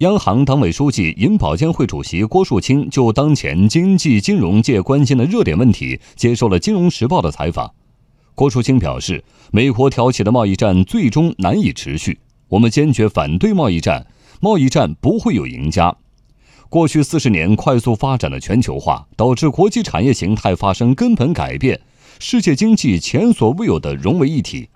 央行党委书记、银保监会主席郭树清就当前经济金融界关心的热点问题接受了《金融时报》的采访。郭树清表示，美国挑起的贸易战最终难以持续，我们坚决反对贸易战，贸易战不会有赢家。过去四十年快速发展的全球化，导致国际产业形态发生根本改变，世界经济前所未有的融为一体。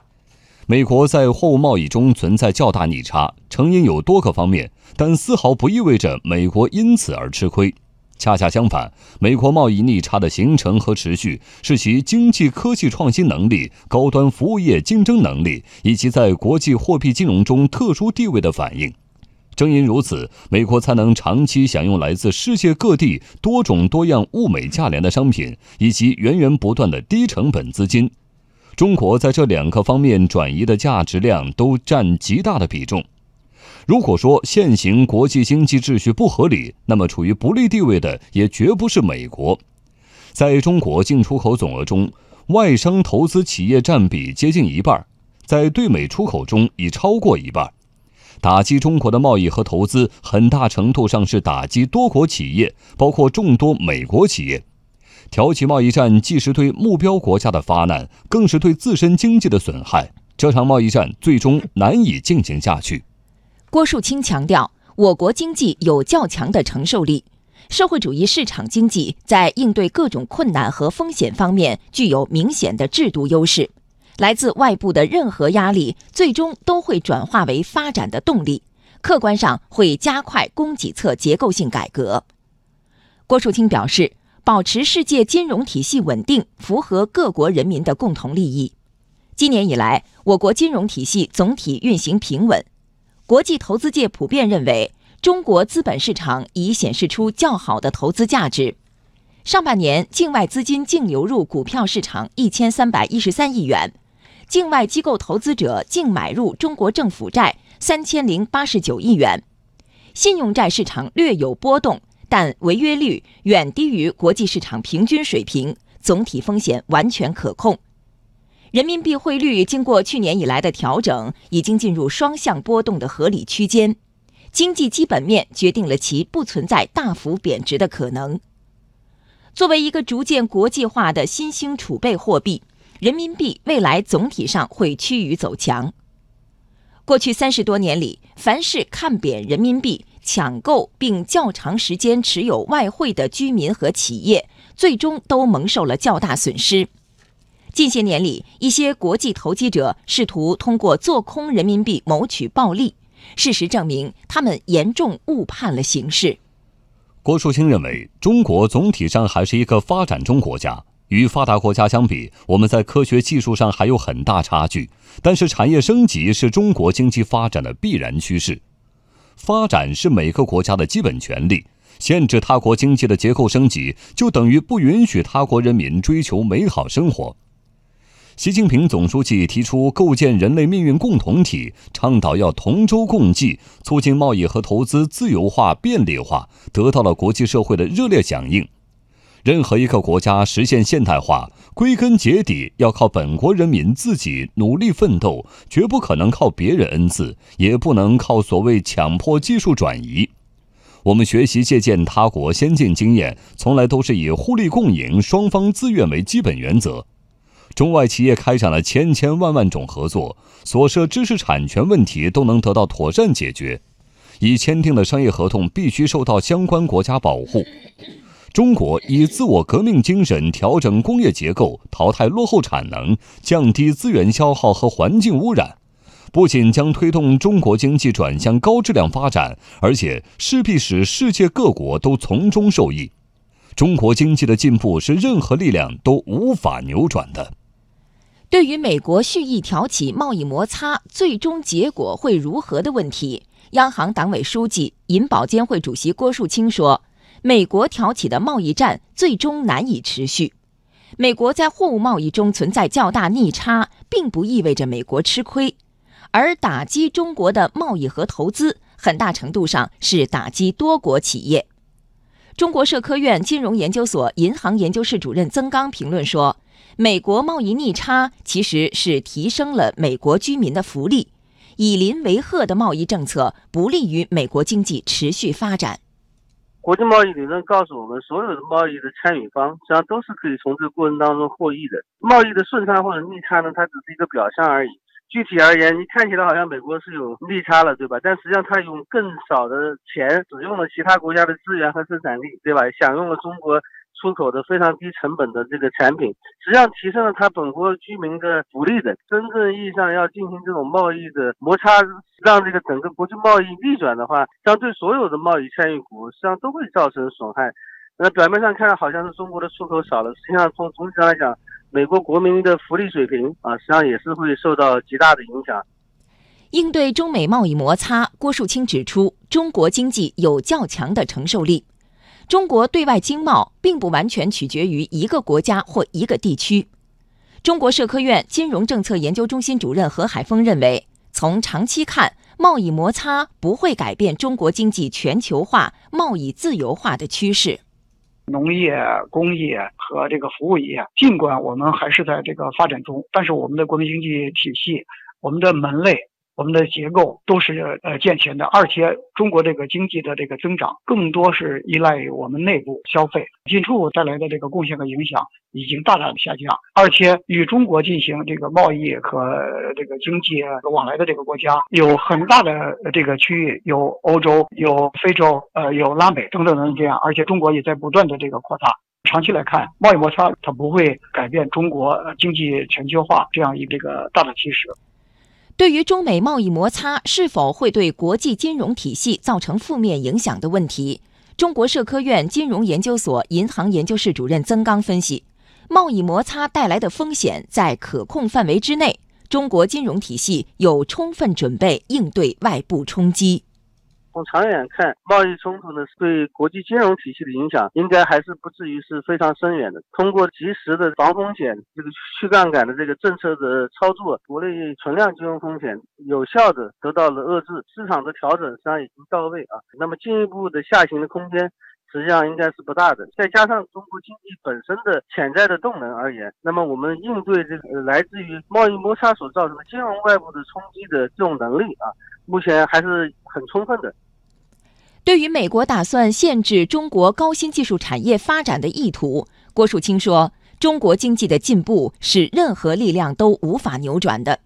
美国在货物贸易中存在较大逆差，成因有多个方面，但丝毫不意味着美国因此而吃亏。恰恰相反，美国贸易逆差的形成和持续，是其经济科技创新能力、高端服务业竞争能力以及在国际货币金融中特殊地位的反应。正因如此，美国才能长期享用来自世界各地多种多样、物美价廉的商品，以及源源不断的低成本资金。中国在这两个方面转移的价值量都占极大的比重。如果说现行国际经济秩序不合理，那么处于不利地位的也绝不是美国。在中国进出口总额中，外商投资企业占比接近一半，在对美出口中已超过一半。打击中国的贸易和投资，很大程度上是打击多国企业，包括众多美国企业。挑起贸易战，既是对目标国家的发难，更是对自身经济的损害。这场贸易战最终难以进行下去。郭树清强调，我国经济有较强的承受力，社会主义市场经济在应对各种困难和风险方面具有明显的制度优势。来自外部的任何压力，最终都会转化为发展的动力，客观上会加快供给侧结构性改革。郭树清表示。保持世界金融体系稳定，符合各国人民的共同利益。今年以来，我国金融体系总体运行平稳，国际投资界普遍认为，中国资本市场已显示出较好的投资价值。上半年，境外资金净流入股票市场一千三百一十三亿元，境外机构投资者净买入中国政府债三千零八十九亿元，信用债市场略有波动。但违约率远低于国际市场平均水平，总体风险完全可控。人民币汇率经过去年以来的调整，已经进入双向波动的合理区间。经济基本面决定了其不存在大幅贬值的可能。作为一个逐渐国际化的新兴储备货币，人民币未来总体上会趋于走强。过去三十多年里，凡是看贬人民币。抢购并较长时间持有外汇的居民和企业，最终都蒙受了较大损失。近些年里，一些国际投机者试图通过做空人民币谋取暴利，事实证明，他们严重误判了形势。郭树清认为，中国总体上还是一个发展中国家，与发达国家相比，我们在科学技术上还有很大差距，但是产业升级是中国经济发展的必然趋势。发展是每个国家的基本权利，限制他国经济的结构升级，就等于不允许他国人民追求美好生活。习近平总书记提出构建人类命运共同体，倡导要同舟共济，促进贸易和投资自由化便利化，得到了国际社会的热烈响应。任何一个国家实现现代化，归根结底要靠本国人民自己努力奋斗，绝不可能靠别人恩赐，也不能靠所谓强迫技术转移。我们学习借鉴他国先进经验，从来都是以互利共赢、双方自愿为基本原则。中外企业开展了千千万万种合作，所涉知识产权问题都能得到妥善解决。已签订的商业合同必须受到相关国家保护。中国以自我革命精神调整工业结构，淘汰落后产能，降低资源消耗和环境污染，不仅将推动中国经济转向高质量发展，而且势必使世界各国都从中受益。中国经济的进步是任何力量都无法扭转的。对于美国蓄意挑起贸易摩擦，最终结果会如何的问题，央行党委书记、银保监会主席郭树清说。美国挑起的贸易战最终难以持续。美国在货物贸易中存在较大逆差，并不意味着美国吃亏，而打击中国的贸易和投资，很大程度上是打击多国企业。中国社科院金融研究所银行研究室主任曾刚评论说：“美国贸易逆差其实是提升了美国居民的福利。”以邻为壑的贸易政策不利于美国经济持续发展。国际贸易理论告诉我们，所有的贸易的参与方实际上都是可以从这个过程当中获益的。贸易的顺差或者逆差呢，它只是一个表象而已。具体而言，你看起来好像美国是有逆差了，对吧？但实际上它用更少的钱使用了其他国家的资源和生产力，对吧？享用了中国。出口的非常低成本的这个产品，实际上提升了他本国居民的福利的。真正意义上要进行这种贸易的摩擦，让这个整个国际贸易逆转的话，将对所有的贸易参与国实际上都会造成损害。那表面上看好像是中国的出口少了，实际上从总体上来讲，美国国民的福利水平啊，实际上也是会受到极大的影响。应对中美贸易摩擦，郭树清指出，中国经济有较强的承受力。中国对外经贸并不完全取决于一个国家或一个地区。中国社科院金融政策研究中心主任何海峰认为，从长期看，贸易摩擦不会改变中国经济全球化、贸易自由化的趋势。农业、工业和这个服务业，尽管我们还是在这个发展中，但是我们的国民经济体系、我们的门类。我们的结构都是呃健全的，而且中国这个经济的这个增长更多是依赖于我们内部消费，进出口带来的这个贡献和影响已经大大的下降，而且与中国进行这个贸易和这个经济往来的这个国家有很大的这个区域，有欧洲、有非洲、呃有拉美等等等这样，而且中国也在不断的这个扩大。长期来看，贸易摩擦它不会改变中国经济全球化这样一个大的趋势。对于中美贸易摩擦是否会对国际金融体系造成负面影响的问题，中国社科院金融研究所银行研究室主任曾刚分析，贸易摩擦带来的风险在可控范围之内，中国金融体系有充分准备应对外部冲击。从长远看，贸易冲突呢，对国际金融体系的影响应该还是不至于是非常深远的。通过及时的防风险、这个去杠杆的这个政策的操作，国内存量金融风险有效的得到了遏制，市场的调整实际上已经到位啊。那么进一步的下行的空间实际上应该是不大的。再加上中国经济本身的潜在的动能而言，那么我们应对这个来自于贸易摩擦所造成的金融外部的冲击的这种能力啊。目前还是很充分的。对于美国打算限制中国高新技术产业发展的意图，郭树清说：“中国经济的进步是任何力量都无法扭转的。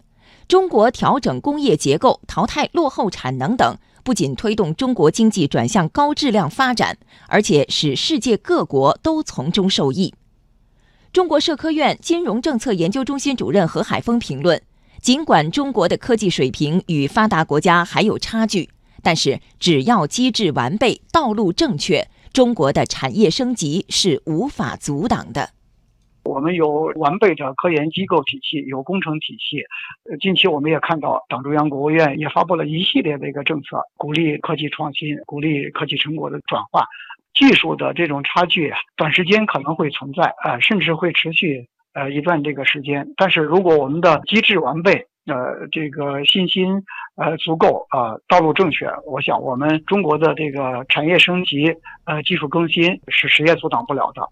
中国调整工业结构、淘汰落后产能等，不仅推动中国经济转向高质量发展，而且使世界各国都从中受益。”中国社科院金融政策研究中心主任何海峰评论。尽管中国的科技水平与发达国家还有差距，但是只要机制完备、道路正确，中国的产业升级是无法阻挡的。我们有完备的科研机构体系，有工程体系。近期我们也看到，党中央、国务院也发布了一系列的一个政策，鼓励科技创新，鼓励科技成果的转化。技术的这种差距，短时间可能会存在，呃，甚至会持续。呃，一段这个时间，但是如果我们的机制完备，呃，这个信心呃足够啊，道路正确，我想我们中国的这个产业升级，呃，技术更新是谁也阻挡不了的。